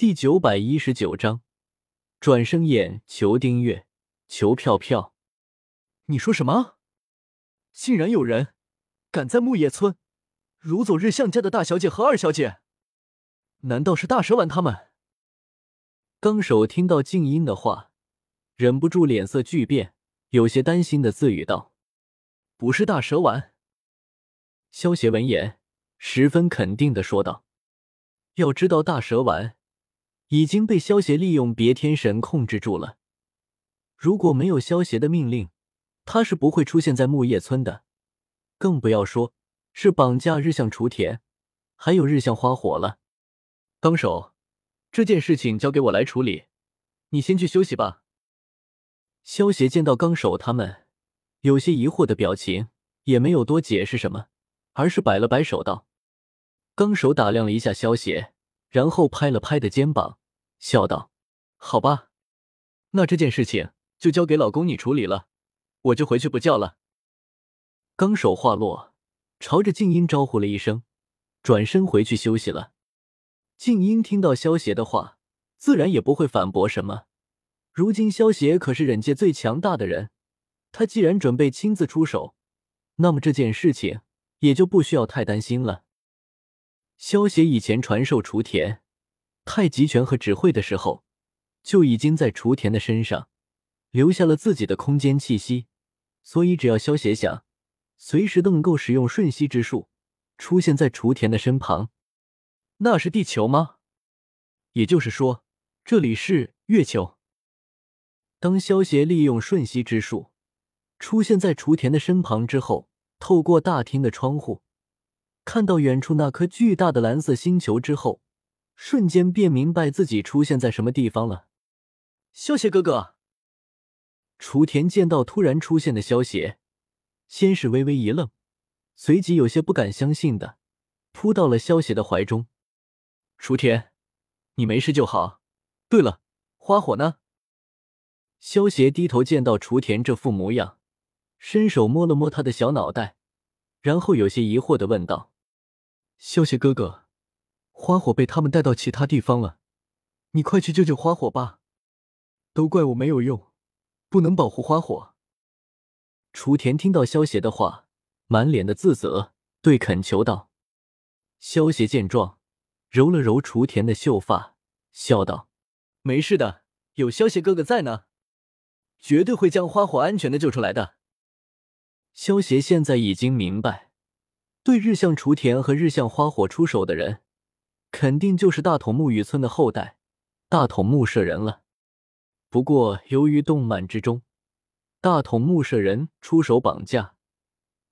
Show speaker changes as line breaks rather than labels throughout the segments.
第九百一十九章，转生眼，求订阅，求票票。
你说什么？竟然有人敢在木叶村掳走日向家的大小姐和二小姐？难道是大蛇丸他们？
纲手听到静音的话，忍不住脸色巨变，有些担心的自语道：“
不是大蛇丸。”
萧协闻言，十分肯定的说道：“要知道，大蛇丸已经被萧协利用别天神控制住了。如果没有萧协的命令，他是不会出现在木叶村的。更不要说是绑架日向雏田，还有日向花火了。”
纲手。这件事情交给我来处理，你先去休息吧。
萧协见到纲手他们有些疑惑的表情，也没有多解释什么，而是摆了摆手道：“纲手打量了一下萧协，然后拍了拍的肩膀，笑道：‘
好吧，那这件事情就交给老公你处理了，我就回去补觉了。’”
纲手话落，朝着静音招呼了一声，转身回去休息了。静音听到萧协的话，自然也不会反驳什么。如今萧协可是忍界最强大的人，他既然准备亲自出手，那么这件事情也就不需要太担心了。萧协以前传授雏田太极拳和指挥的时候，就已经在雏田的身上留下了自己的空间气息，所以只要萧协想，随时都能够使用瞬息之术，出现在雏田的身旁。
那是地球吗？也就是说，这里是月球。
当萧协利用瞬息之术出现在雏田的身旁之后，透过大厅的窗户看到远处那颗巨大的蓝色星球之后，瞬间便明白自己出现在什么地方了。
萧协哥哥，
雏田见到突然出现的萧协，先是微微一愣，随即有些不敢相信的扑到了萧协的怀中。
雏田，你没事就好。对了，花火呢？
萧协低头见到雏田这副模样，伸手摸了摸他的小脑袋，然后有些疑惑的问道：“
萧邪哥哥，花火被他们带到其他地方了，你快去救救花火吧！都怪我没有用，不能保护花火。”
雏田听到萧邪的话，满脸的自责，对恳求道：“萧邪见状。”揉了揉雏田的秀发，笑道：“
没事的，有萧邪哥哥在呢，绝对会将花火安全的救出来的。”
萧邪现在已经明白，对日向雏田和日向花火出手的人，肯定就是大筒木雨村的后代大筒木舍人了。不过，由于动漫之中大筒木舍人出手绑架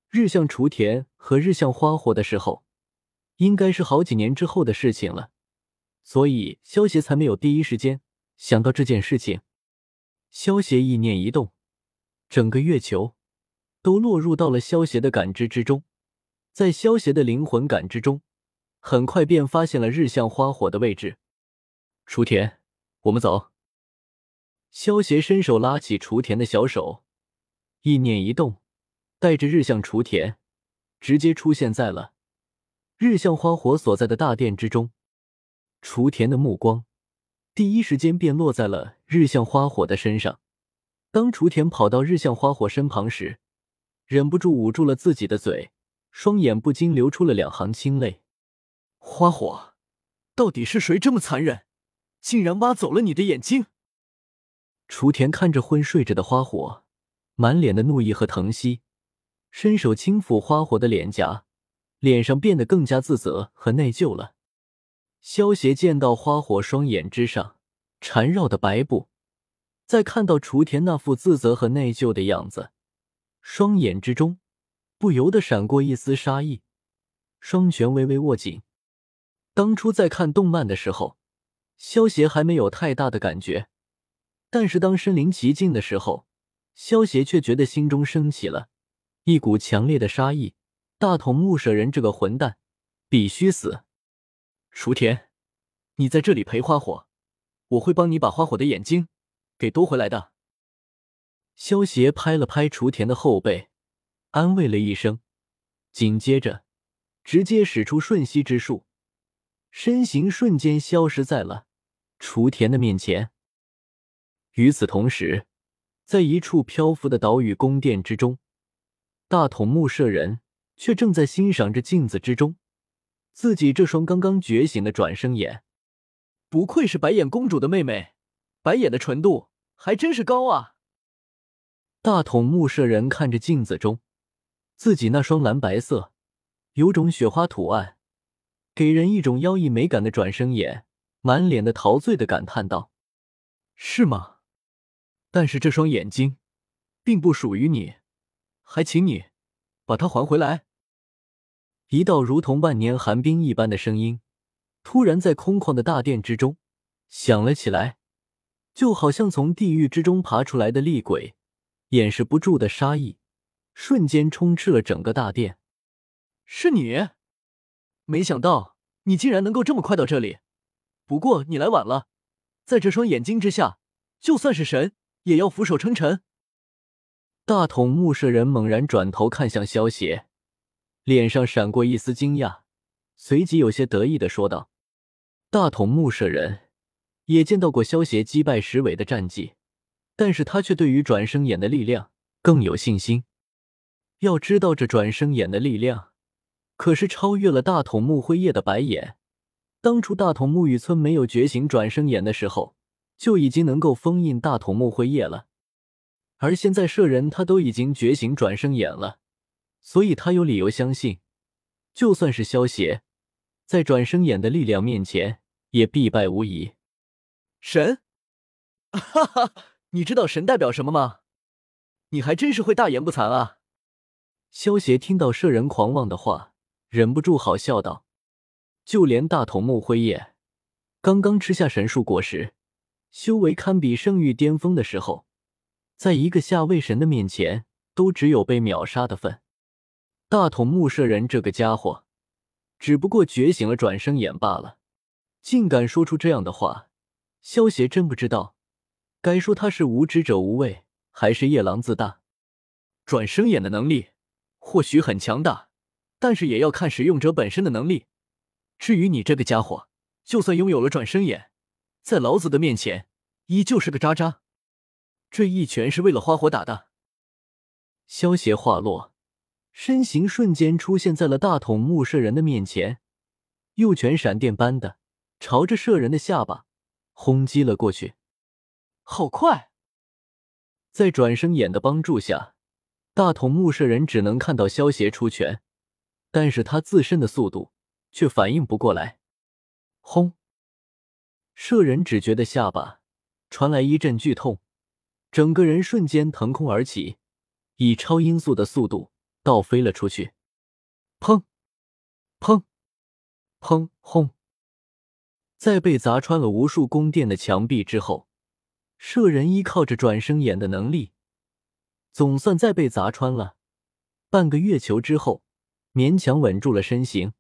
日向雏田和日向花火的时候，应该是好几年之后的事情了，所以萧协才没有第一时间想到这件事情。萧协意念一动，整个月球都落入到了萧协的感知之中，在萧协的灵魂感知中，很快便发现了日向花火的位置。
雏田，我们走。
萧协伸手拉起雏田的小手，意念一动，带着日向雏田直接出现在了。日向花火所在的大殿之中，雏田的目光第一时间便落在了日向花火的身上。当雏田跑到日向花火身旁时，忍不住捂住了自己的嘴，双眼不禁流出了两行清泪。
花火，到底是谁这么残忍，竟然挖走了你的眼睛？
雏田看着昏睡着的花火，满脸的怒意和疼惜，伸手轻抚花火的脸颊。脸上变得更加自责和内疚了。萧协见到花火双眼之上缠绕的白布，再看到雏田那副自责和内疚的样子，双眼之中不由得闪过一丝杀意，双拳微微握紧。当初在看动漫的时候，萧协还没有太大的感觉，但是当身临其境的时候，萧协却觉得心中升起了一股强烈的杀意。大筒木舍人这个混蛋，必须死！
雏田，你在这里陪花火，我会帮你把花火的眼睛给夺回来的。
萧协拍了拍雏田的后背，安慰了一声，紧接着直接使出瞬息之术，身形瞬间消失在了雏田的面前。与此同时，在一处漂浮的岛屿宫殿之中，大筒木舍人却正在欣赏着镜子之中自己这双刚刚觉醒的转生眼。
不愧是白眼公主的妹妹，白眼的纯度还真是高啊！
大筒木舍人看着镜子中自己那双蓝白色、有种雪花图案，给人一种妖异美感的转生眼，满脸的陶醉的感叹道：“
是吗？”但是这双眼睛，并不属于你，还请你把它还回来。
一道如同万年寒冰一般的声音，突然在空旷的大殿之中响了起来，就好像从地狱之中爬出来的厉鬼，掩饰不住的杀意，瞬间充斥了整个大殿。
是你？没想到你竟然能够这么快到这里。不过你来晚了，在这双眼睛之下，就算是神。也要俯首称臣。
大筒木舍人猛然转头看向萧邪，脸上闪过一丝惊讶，随即有些得意的说道：“大筒木舍人也见到过萧邪击败石尾的战绩，但是他却对于转生眼的力量更有信心。要知道，这转生眼的力量可是超越了大筒木辉夜的白眼。当初大筒木雨村没有觉醒转生眼的时候。”就已经能够封印大筒木辉夜了，而现在舍人他都已经觉醒转生眼了，所以他有理由相信，就算是萧邪，在转生眼的力量面前也必败无疑。
神，哈哈，你知道神代表什么吗？你还真是会大言不惭啊！
萧邪听到摄人狂妄的话，忍不住好笑道：“就连大筒木辉夜刚刚吃下神树果实。”修为堪比圣域巅峰的时候，在一个下位神的面前，都只有被秒杀的份。大筒木舍人这个家伙，只不过觉醒了转生眼罢了，竟敢说出这样的话。萧协真不知道，该说他是无知者无畏，还是夜郎自大。
转生眼的能力或许很强大，但是也要看使用者本身的能力。至于你这个家伙，就算拥有了转生眼，在老子的面前，依旧是个渣渣。这一拳是为了花火打的。
萧邪话落，身形瞬间出现在了大筒木舍人的面前，右拳闪电般的朝着舍人的下巴轰击了过去。
好快！
在转生眼的帮助下，大筒木舍人只能看到萧邪出拳，但是他自身的速度却反应不过来。轰！舍人只觉得下巴传来一阵剧痛，整个人瞬间腾空而起，以超音速的速度倒飞了出去。砰！砰！砰！轰！在被砸穿了无数宫殿的墙壁之后，舍人依靠着转生眼的能力，总算在被砸穿了半个月球之后，勉强稳住了身形。